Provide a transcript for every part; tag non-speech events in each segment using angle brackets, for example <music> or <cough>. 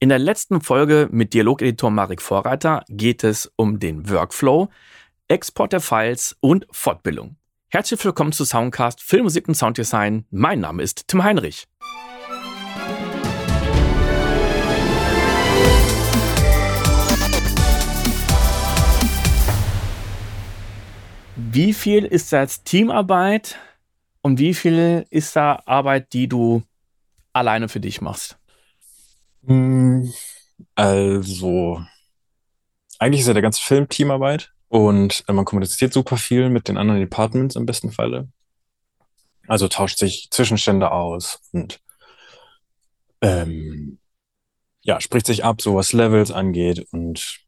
In der letzten Folge mit Dialogeditor Marek Vorreiter geht es um den Workflow, Export der Files und Fortbildung. Herzlich willkommen zu Soundcast Filmmusik und Sounddesign. Mein Name ist Tim Heinrich. Wie viel ist da jetzt Teamarbeit und wie viel ist da Arbeit, die du alleine für dich machst? Also, eigentlich ist ja der ganze Film Teamarbeit und äh, man kommuniziert super viel mit den anderen Departments im besten Falle. Also tauscht sich Zwischenstände aus und ähm, ja, spricht sich ab, so was Levels angeht und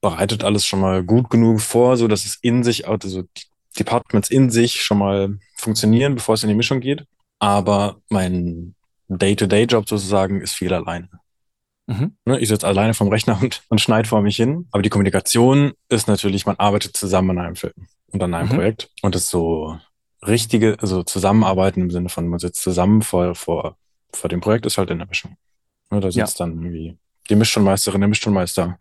bereitet alles schon mal gut genug vor, so dass es in sich, also die Departments in sich schon mal funktionieren, bevor es in die Mischung geht. Aber mein Day-to-Day-Job sozusagen ist viel alleine. Mhm. Ne, ich sitze alleine vom Rechner und, und schneide vor mich hin. Aber die Kommunikation ist natürlich, man arbeitet zusammen an einem Film und an einem Mhm. Projekt. Und das so richtige, also Zusammenarbeiten im Sinne von, man sitzt zusammen vor, vor, vor dem Projekt, ist halt in der Mischung. Ne, da Ja. sitzt dann irgendwie die Mischtonmeisterin, der Mischtonmeister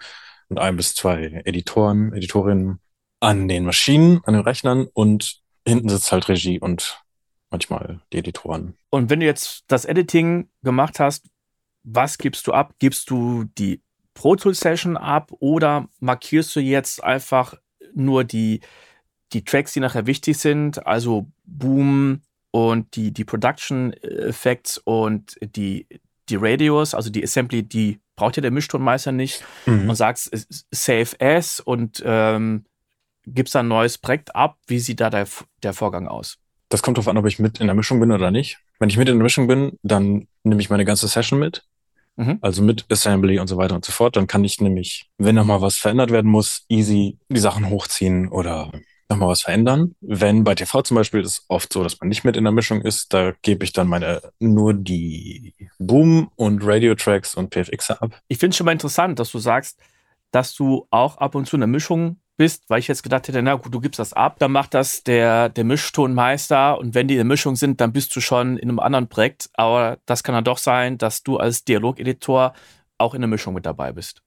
und ein bis zwei Editoren, Editorinnen an den Maschinen, an den Rechnern und hinten sitzt halt Regie und manchmal die Editoren. Und wenn du jetzt das Editing gemacht hast, was gibst du ab? Gibst du die Pro Tool Session ab oder markierst du jetzt einfach nur die, die Tracks, die nachher wichtig sind, also Boom und die, die Production Effects und die, die Radios, also die Assembly, die braucht ja der Mischtonmeister nicht Mhm. und sagst äh, Save As und ähm, gibst dann ein neues Projekt ab. Wie sieht da der, der Vorgang aus? Das kommt darauf an, ob ich mit in der Mischung bin oder nicht. Wenn ich mit in der Mischung bin, dann nehme ich meine ganze Session mit. Mhm. Also mit Assembly und so weiter und so fort. Dann kann ich nämlich, wenn nochmal was verändert werden muss, easy die Sachen hochziehen oder nochmal was verändern. Wenn bei TV zum Beispiel ist es oft so, dass man nicht mit in der Mischung ist, da gebe ich dann meine nur die Boom und Radio-Tracks und PFX ab. ich finde es schon mal interessant, dass du sagst, dass du auch ab und zu in der Mischung bist, weil ich jetzt gedacht hätte, na gut, du gibst das ab, dann macht das der, der Mischtonmeister und wenn die in der Mischung sind, dann bist du schon in einem anderen Projekt. Aber das kann dann doch sein, dass du als Dialogeditor auch in der Mischung mit dabei bist.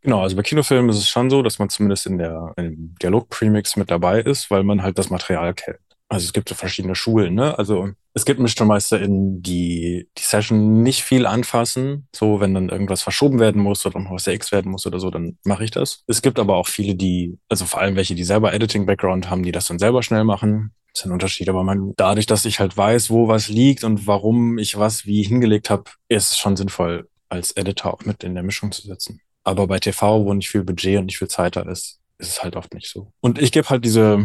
Genau, also bei Kinofilmen ist es schon so, dass man zumindest in der Dialog-Premix mit dabei ist, weil man halt das Material kennt. Also es gibt so verschiedene Schulen, ne? Also es gibt MischtonmeisterInnen, die die Session nicht viel anfassen. So, wenn dann irgendwas verschoben werden muss oder noch was X werden muss oder so, dann mache ich das. Es gibt aber auch viele, die, also vor allem welche, die selber Editing-Background haben, die das dann selber schnell machen. Das ist ein Unterschied, aber man, dadurch, dass ich halt weiß, wo was liegt und warum ich was wie hingelegt habe, ist es schon sinnvoll, als Editor auch mit in der Mischung zu sitzen. Aber bei TV, wo nicht viel Budget und nicht viel Zeit da ist, ist es halt oft nicht so. Und ich gebe halt diese,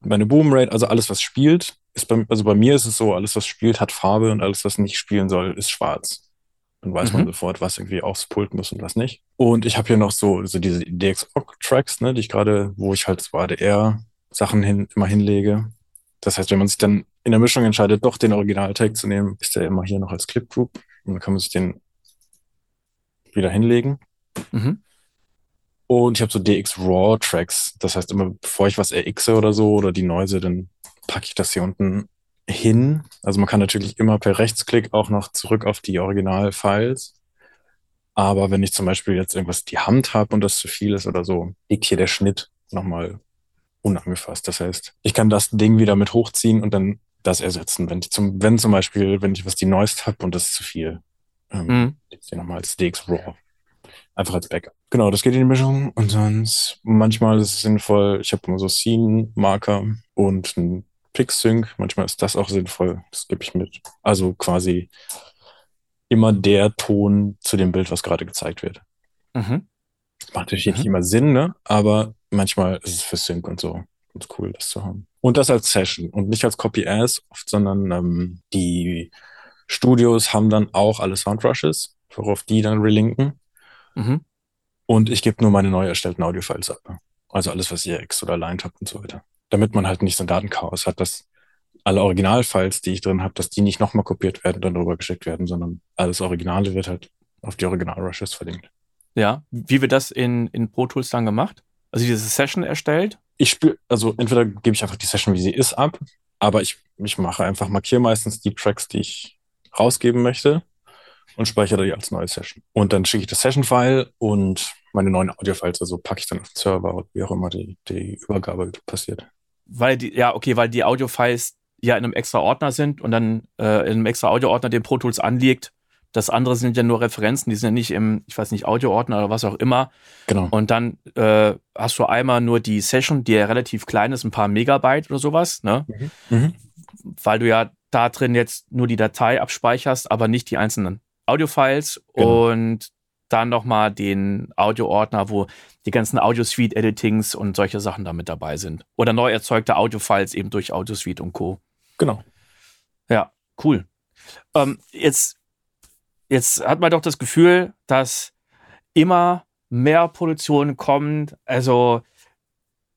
meine Boom Rate, also alles, was spielt, ist bei, also bei mir ist es so, alles, was spielt, hat Farbe und alles, was nicht spielen soll, ist schwarz. Dann weiß man Mhm. sofort, was irgendwie aufs Pult muss und was nicht. Und ich habe hier noch so, so diese DXOC-Tracks, ne, die ich gerade, wo ich halt so ADR-Sachen hin, immer hinlege. Das heißt, wenn man sich dann in der Mischung entscheidet, doch den Original-Tag zu nehmen, ist der immer hier noch als Clip Group. Und dann kann man sich den wieder hinlegen. Mhm. Und ich habe so DX Raw Tracks. Das heißt, immer bevor ich was RXe oder so oder die Neuse, dann packe ich das hier unten hin. Also man kann natürlich immer per Rechtsklick auch noch zurück auf die Original-Files. Aber wenn ich zum Beispiel jetzt irgendwas die Hand habe und das zu viel ist oder so, liegt hier der Schnitt nochmal unangefasst. Das heißt, ich kann das Ding wieder mit hochziehen und dann das ersetzen. Wenn ich zum, wenn zum Beispiel, wenn ich was die Neuest habe und das ist zu viel, ähm, Mhm. hier nochmal als DX Raw. Einfach als Backup. Genau, das geht in die Mischung. Und sonst, manchmal ist es sinnvoll, ich habe immer so Scene-Marker und ein Pix-Sync. Manchmal ist das auch sinnvoll. Das gebe ich mit. Also quasi immer der Ton zu dem Bild, was gerade gezeigt wird. Mhm. Macht natürlich Mhm. nicht immer Sinn, ne? Aber manchmal ist es für Sync und so ganz cool, das zu haben. Und das als Session und nicht als Copy-As oft, sondern ähm, die Studios haben dann auch alle Soundrushes, worauf die dann relinken. Mhm. Und ich gebe nur meine neu erstellten Audiofiles ab. Also alles, was ihr X oder aligned habt und so weiter. Damit man halt nicht so ein Datenchaos hat, dass alle Originalfiles, die ich drin habe, dass die nicht nochmal kopiert werden und dann rüber geschickt werden, sondern alles Originale wird halt auf die Original-Rushes verlinkt. Ja. Wie wird das in, in Pro Tools dann gemacht? Also diese Session erstellt? Ich spiele, also entweder gebe ich einfach die Session, wie sie ist, ab, aber ich, ich mache einfach, markiere meistens die Tracks, die ich rausgeben möchte und speichere die als neue Session. Und dann schicke ich das Session-File und meine neuen Audio-Files, also packe ich dann auf den Server oder wie auch immer die, die Übergabe passiert. Weil die, ja, okay, weil die Audio-Files ja in einem extra Ordner sind und dann äh, in einem extra Audio-Ordner den Pro Tools anliegt. Das andere sind ja nur Referenzen, die sind ja nicht im, ich weiß nicht, Audio-Ordner oder was auch immer. Genau. Und dann äh, hast du einmal nur die Session, die ja relativ klein ist, ein paar Megabyte oder sowas, ne? Mhm. Mhm. Weil du ja da drin jetzt nur die Datei abspeicherst, aber nicht die einzelnen Audio-Files genau. und dann nochmal den Audio-Ordner, wo die ganzen Audio-Suite-Editings und solche Sachen da mit dabei sind. Oder neu erzeugte Audio-Files eben durch Audio-Suite und Co. Genau. Ja, cool. Ähm, jetzt, jetzt hat man doch das Gefühl, dass immer mehr Produktionen kommen. Also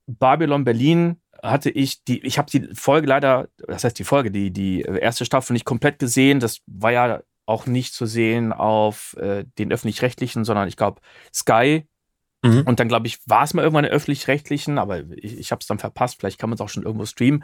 Babylon Berlin hatte ich die, ich habe die Folge leider, das heißt die Folge, die, die erste Staffel nicht komplett gesehen. Das war ja auch nicht zu sehen auf äh, den öffentlich-rechtlichen, sondern ich glaube Sky. Mhm. Und dann, glaube ich, war es mal irgendwann den öffentlich-rechtlichen, aber ich, ich habe es dann verpasst. Vielleicht kann man es auch schon irgendwo streamen.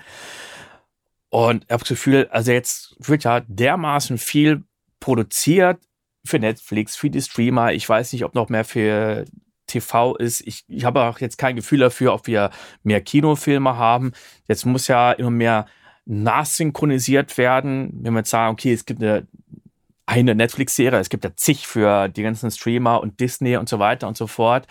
Und ich habe das Gefühl, also jetzt wird ja dermaßen viel produziert für Netflix, für die Streamer. Ich weiß nicht, ob noch mehr für TV ist. Ich, ich habe auch jetzt kein Gefühl dafür, ob wir mehr Kinofilme haben. Jetzt muss ja immer mehr nachsynchronisiert werden. Wenn wir jetzt sagen, okay, es gibt eine eine Netflix-Serie. Es gibt ja zig für die ganzen Streamer und Disney und so weiter und so fort.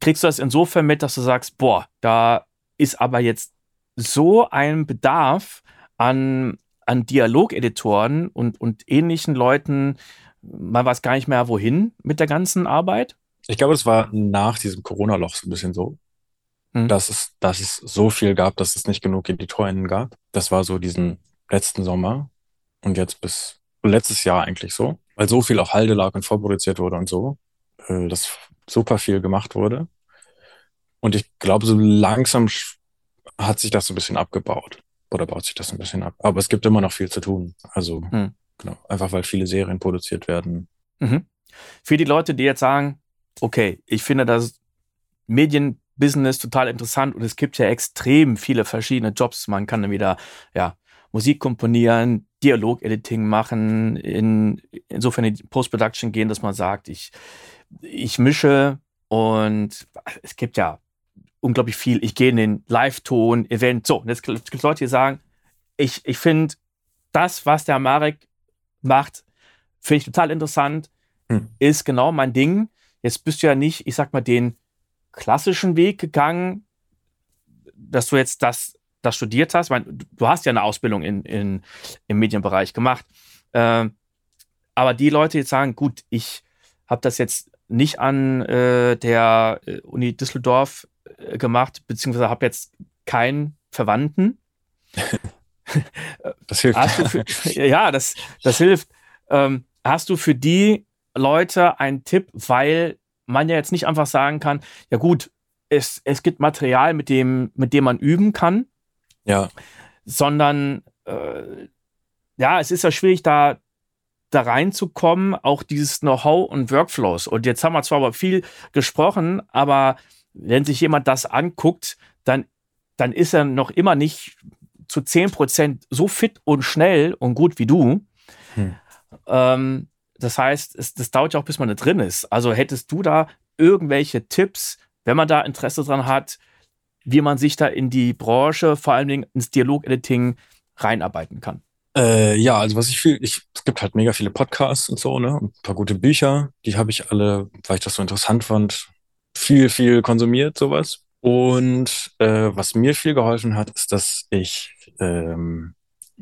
Kriegst du das insofern mit, dass du sagst, boah, da ist aber jetzt so ein Bedarf an, an Dialogeditoren und, und ähnlichen Leuten, man weiß gar nicht mehr, wohin mit der ganzen Arbeit? Ich glaube, es war nach diesem Corona-Loch so ein bisschen so, hm. dass, es, dass es so viel gab, dass es nicht genug Editorinnen gab. Das war so diesen letzten Sommer, und jetzt bis letztes Jahr eigentlich so, weil so viel auch Halde lag und vorproduziert wurde und so, äh, dass super viel gemacht wurde. Und ich glaube, so langsam hat sich das so ein bisschen abgebaut oder baut sich das ein bisschen ab. Aber es gibt immer noch viel zu tun. Also, hm. genau, einfach weil viele Serien produziert werden. Mhm. Für die Leute, die jetzt sagen, okay, ich finde das Medienbusiness total interessant und es gibt ja extrem viele verschiedene Jobs. Man kann dann wieder, ja, Musik komponieren, Dialog-Editing machen, in, insofern in die Post-Production gehen, dass man sagt, ich, ich mische und es gibt ja unglaublich viel. Ich gehe in den Live-Ton, Event. So, und jetzt gibt es Leute, die sagen, ich, ich finde das, was der Marek macht, finde ich total interessant, hm. ist genau mein Ding. Jetzt bist du ja nicht, ich sag mal, den klassischen Weg gegangen, dass du jetzt das das studiert hast, meine, du hast ja eine Ausbildung in, in, im Medienbereich gemacht, äh, aber die Leute jetzt sagen, gut, ich habe das jetzt nicht an äh, der äh, Uni Düsseldorf äh, gemacht, beziehungsweise habe jetzt keinen Verwandten. <laughs> das hilft. Für, <laughs> ja, das, das hilft. Ähm, hast du für die Leute einen Tipp, weil man ja jetzt nicht einfach sagen kann, ja gut, es, es gibt Material, mit dem, mit dem man üben kann. Ja. Sondern äh, ja, es ist ja schwierig, da, da reinzukommen, auch dieses Know-how und Workflows. Und jetzt haben wir zwar aber viel gesprochen, aber wenn sich jemand das anguckt, dann, dann ist er noch immer nicht zu 10% so fit und schnell und gut wie du. Hm. Ähm, das heißt, es, das dauert ja auch, bis man da drin ist. Also hättest du da irgendwelche Tipps, wenn man da Interesse dran hat, wie man sich da in die Branche, vor allen Dingen ins Dialog-Editing reinarbeiten kann. Äh, ja, also was ich viel, ich, es gibt halt mega viele Podcasts und so, ne? Ein paar gute Bücher, die habe ich alle, weil ich das so interessant fand, viel, viel konsumiert, sowas. Und äh, was mir viel geholfen hat, ist, dass ich ähm,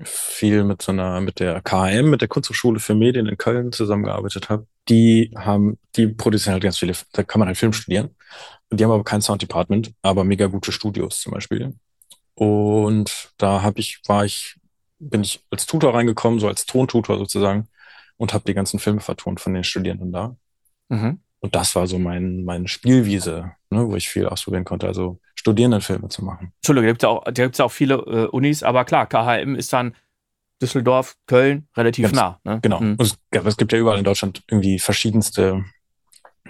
viel mit so einer, mit der KM, mit der Kunsthochschule für Medien in Köln zusammengearbeitet habe. Die haben, die produzieren halt ganz viele, da kann man halt Film studieren. Die haben aber kein Sound Department, aber mega gute Studios zum Beispiel. Und da habe ich, war ich, bin ich als Tutor reingekommen, so als Tontutor sozusagen, und habe die ganzen Filme vertont von den Studierenden da. Mhm. Und das war so mein, meine Spielwiese, ne, wo ich viel ausprobieren konnte, also Studierendenfilme zu machen. Entschuldigung, da gibt es ja auch, viele äh, Unis, aber klar, KHM ist dann Düsseldorf, Köln relativ Ganz, nah. Ne? Genau. Mhm. Es, es, gibt ja überall in Deutschland irgendwie verschiedenste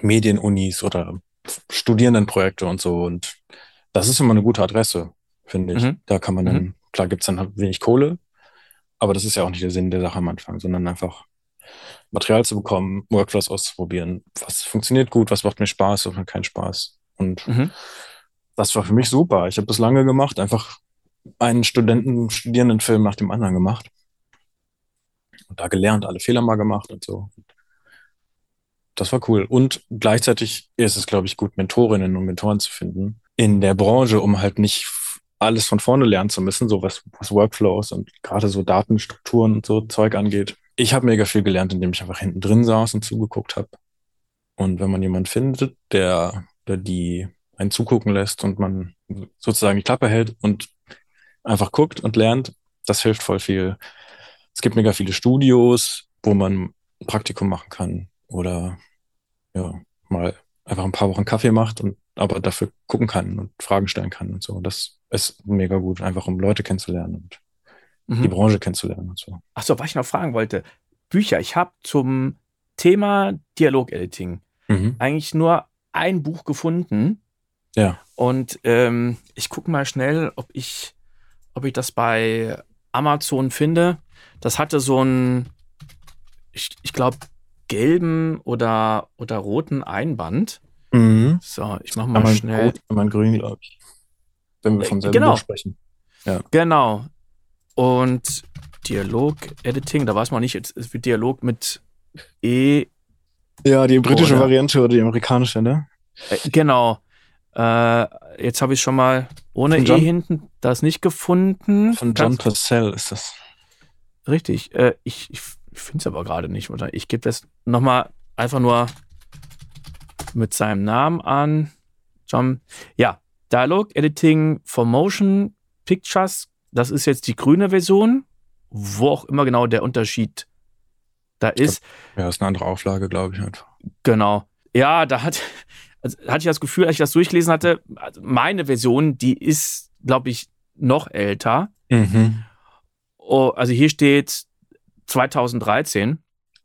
Medienunis oder Studierendenprojekte und so. Und das ist immer eine gute Adresse, finde ich. Mhm. Da kann man dann, mhm. klar gibt es dann halt wenig Kohle, aber das ist ja auch nicht der Sinn der Sache am Anfang, sondern einfach Material zu bekommen, Workflows auszuprobieren. Was funktioniert gut, was macht mir Spaß, was macht keinen Spaß. Und mhm. das war für mich super. Ich habe das lange gemacht, einfach einen Studenten, Studierendenfilm nach dem anderen gemacht. Und da gelernt, alle Fehler mal gemacht und so. Das war cool. Und gleichzeitig ist es, glaube ich, gut, Mentorinnen und Mentoren zu finden in der Branche, um halt nicht alles von vorne lernen zu müssen, so was, was Workflows und gerade so Datenstrukturen und so Zeug angeht. Ich habe mega viel gelernt, indem ich einfach hinten drin saß und zugeguckt habe. Und wenn man jemanden findet, der, der die einen zugucken lässt und man sozusagen die Klappe hält und einfach guckt und lernt, das hilft voll viel. Es gibt mega viele Studios, wo man ein Praktikum machen kann oder ja, mal einfach ein paar Wochen Kaffee macht und aber dafür gucken kann und Fragen stellen kann und so. Das ist mega gut, einfach um Leute kennenzulernen und mhm. die Branche kennenzulernen und so. Ach so, was ich noch fragen wollte. Bücher. Ich habe zum Thema Dialog-Editing mhm. eigentlich nur ein Buch gefunden. Ja. Und ähm, ich gucke mal schnell, ob ich, ob ich das bei Amazon finde. Das hatte so ein, ich, ich glaube, gelben oder, oder roten Einband. Mhm. So, ich mache mal einmal schnell. Rot, einmal grün, glaube ich. Wenn wir vom selben genau. Buch sprechen. Ja. Genau. Und Dialog-Editing, da weiß man nicht, es wird Dialog mit E. Ja, die britische oder, Variante oder die amerikanische, ne? Äh, genau. Äh, jetzt habe ich schon mal ohne John, E hinten das nicht gefunden. Von John Purcell ist das. Richtig. Äh, ich ich finde es aber gerade nicht. Ich gebe das nochmal einfach nur mit seinem Namen an. John. Ja, Dialog Editing for Motion Pictures. Das ist jetzt die grüne Version, wo auch immer genau der Unterschied da ist. Glaub, ja, ist eine andere Auflage, glaube ich einfach. Genau. Ja, da hat, also hatte ich das Gefühl, als ich das durchgelesen hatte, also meine Version, die ist, glaube ich, noch älter. Mhm. Oh, also hier steht 2013.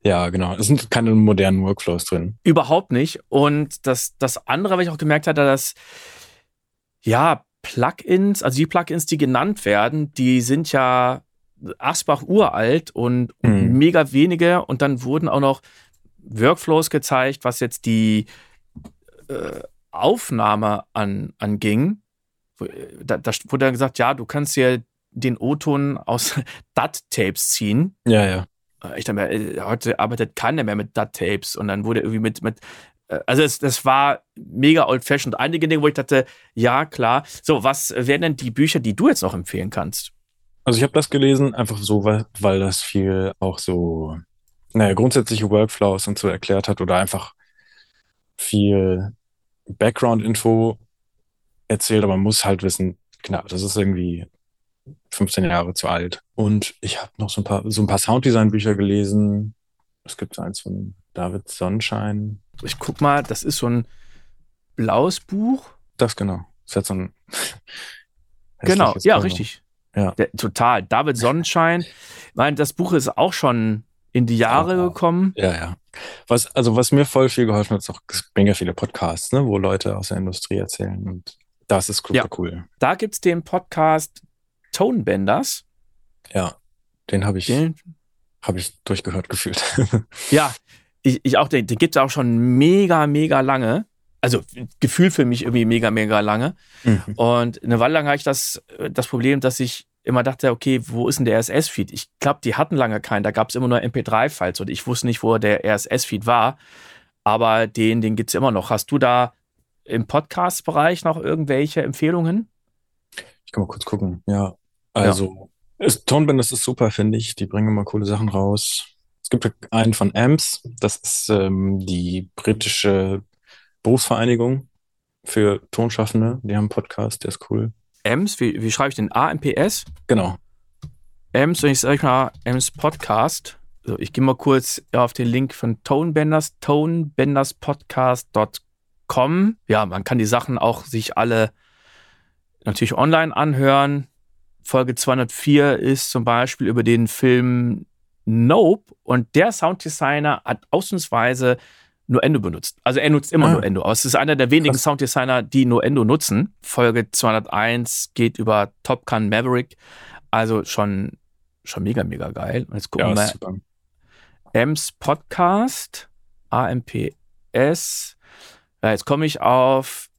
Ja, genau. Es sind keine modernen Workflows drin. Überhaupt nicht. Und das, das andere, was ich auch gemerkt hatte, dass, ja, Plugins, also die Plugins, die genannt werden, die sind ja Asbach uralt und, mhm. mega wenige. Und dann wurden auch noch Workflows gezeigt, was jetzt die äh, Aufnahme an, anging. Da, da wurde dann gesagt, ja, du kannst hier den O-Ton aus <laughs> DAT-Tapes ziehen. Ja, ja. Äh, ich dachte mir, äh, heute arbeitet keiner mehr mit DAT-Tapes und dann wurde irgendwie mit, mit äh, also es, das war mega old-fashioned. Einige Dinge, wo ich dachte, ja, klar. So, was wären denn die Bücher, die du jetzt noch empfehlen kannst? Also ich habe das gelesen, einfach so, weil, weil das viel auch so, naja, grundsätzliche Workflows und so erklärt hat oder einfach viel Background-Info erzählt, aber man muss halt wissen, genau, das ist irgendwie 15 Jahre zu alt. Und ich habe noch so ein paar, so ein paar Sounddesign-Bücher gelesen. Es gibt eins von David Sonnenschein. Ich guck mal, das ist so ein blaues Buch. Das genau. Das hat so ein <laughs> Genau, ja, Cover. richtig. Ja. Der, total. David Sonnenschein. ich meine, das Buch ist auch schon in die Jahre oh, gekommen. Ja, ja. Was, also, was mir voll viel geholfen hat, ist auch, es ja viele Podcasts, ne, wo Leute aus der Industrie erzählen. Und das ist super ja. cool. Da gibt es den Podcast Tonebenders. Ja, den habe ich, hab ich durchgehört gefühlt. <laughs> ja, ich, ich auch, den, den gibt es auch schon mega, mega lange. Also Gefühl für mich irgendwie mega, mega lange. Mhm. Und eine Weile lang hatte ich das, das Problem, dass ich immer dachte, okay, wo ist denn der RSS-Feed? Ich glaube, die hatten lange keinen. Da gab es immer nur MP3-Files und ich wusste nicht, wo der RSS-Feed war. Aber den, den gibt es immer noch. Hast du da im Podcast-Bereich noch irgendwelche Empfehlungen? Ich kann mal kurz gucken. Ja, also, ja. Ist, Toneband, ist super, finde ich. Die bringen immer coole Sachen raus. Es gibt einen von AMPS, das ist ähm, die britische Berufsvereinigung für Tonschaffende. Die haben einen Podcast, der ist cool. AMS, wie, wie schreibe ich den? AMPS? Genau. AMS, und ich sage mal AMS Podcast. So, ich gehe mal kurz auf den Link von Tonebenders, tonebenderspodcast.com. Ja, man kann die Sachen auch sich alle natürlich online anhören. Folge 204 ist zum Beispiel über den Film Nope und der Sounddesigner hat ausnahmsweise Nuendo benutzt. Also er nutzt immer ah. Nuendo, aber es ist einer der wenigen Krass. Sounddesigner, die Nuendo nutzen. Folge 201 geht über Top Gun Maverick. Also schon, schon mega, mega geil. Jetzt gucken ja, wir mal. Ems Podcast, AMPS. Ja, jetzt komme ich auf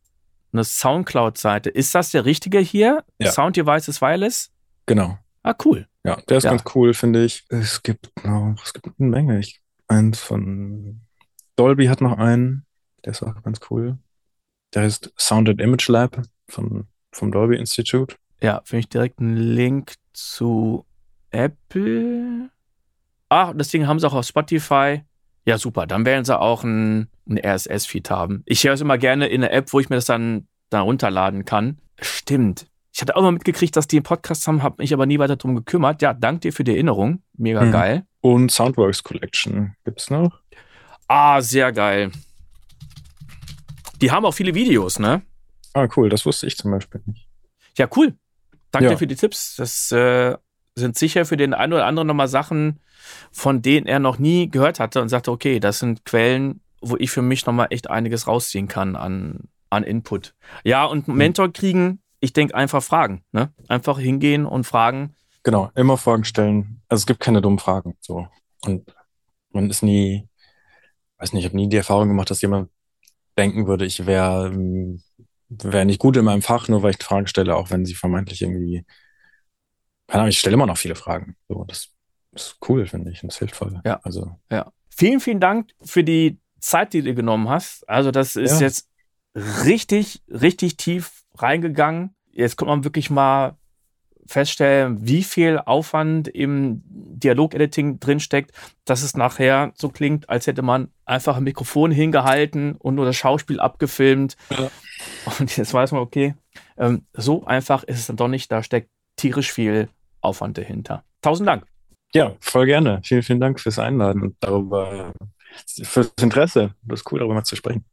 eine Soundcloud-Seite. Ist das der richtige hier? Ja. Sound Devices Wireless? Genau. Ah, cool. Ja, der ist Ja. ganz cool, finde ich. Es gibt noch, es gibt eine Menge. Ich, eins von Dolby hat noch einen. Der ist auch ganz cool. Der heißt Sound and Image Lab von, vom Dolby Institute. Ja, finde ich direkt einen Link zu Apple. Ah, das Ding haben sie auch auf Spotify. Ja, super. Dann werden sie auch ein, ein RSS-Feed haben. Ich höre es immer gerne in der App, wo ich mir das dann, dann runterladen kann. Stimmt. Ich hatte auch mal mitgekriegt, dass die einen Podcast haben, habe mich aber nie weiter drum gekümmert. Ja, danke dir für die Erinnerung. Mega Mhm. geil. Und Soundworks Collection gibt's noch. Ah, sehr geil. Die haben auch viele Videos, ne? Ah, cool. Das wusste ich zum Beispiel nicht. Ja, cool. Danke Ja. dir für die Tipps. Das äh, sind sicher für den einen oder anderen nochmal Sachen, von denen er noch nie gehört hatte und sagte, okay, das sind Quellen, wo ich für mich nochmal echt einiges rausziehen kann an, an Input. Ja, und einen Mentor kriegen, ich denke einfach fragen. Ne? Einfach hingehen und fragen. Genau, immer Fragen stellen. Also es gibt keine dummen Fragen. So. Und man ist nie, weiß nicht, ich habe nie die Erfahrung gemacht, dass jemand denken würde, ich wäre ähm, wär nicht gut in meinem Fach, nur weil ich Fragen stelle, auch wenn sie vermeintlich irgendwie, keine ich stelle immer noch viele Fragen. So, das ist cool, finde ich, und das hilft voll. Ja. Also, Ja. Vielen, vielen Dank für die Zeit, die du genommen hast. Also, das ist Ja. jetzt richtig, richtig tief reingegangen. Jetzt kommt man wirklich mal feststellen, wie viel Aufwand im Dialog-Editing drinsteckt, dass es nachher so klingt, als hätte man einfach ein Mikrofon hingehalten und nur das Schauspiel abgefilmt. Ja. Und jetzt weiß man, okay, ähm, so einfach ist es dann doch nicht. Da steckt tierisch viel Aufwand dahinter. Tausend Dank. ja, voll gerne. Vielen, vielen Dank fürs Einladen und darüber, fürs Interesse. Das ist cool, darüber mal zu sprechen.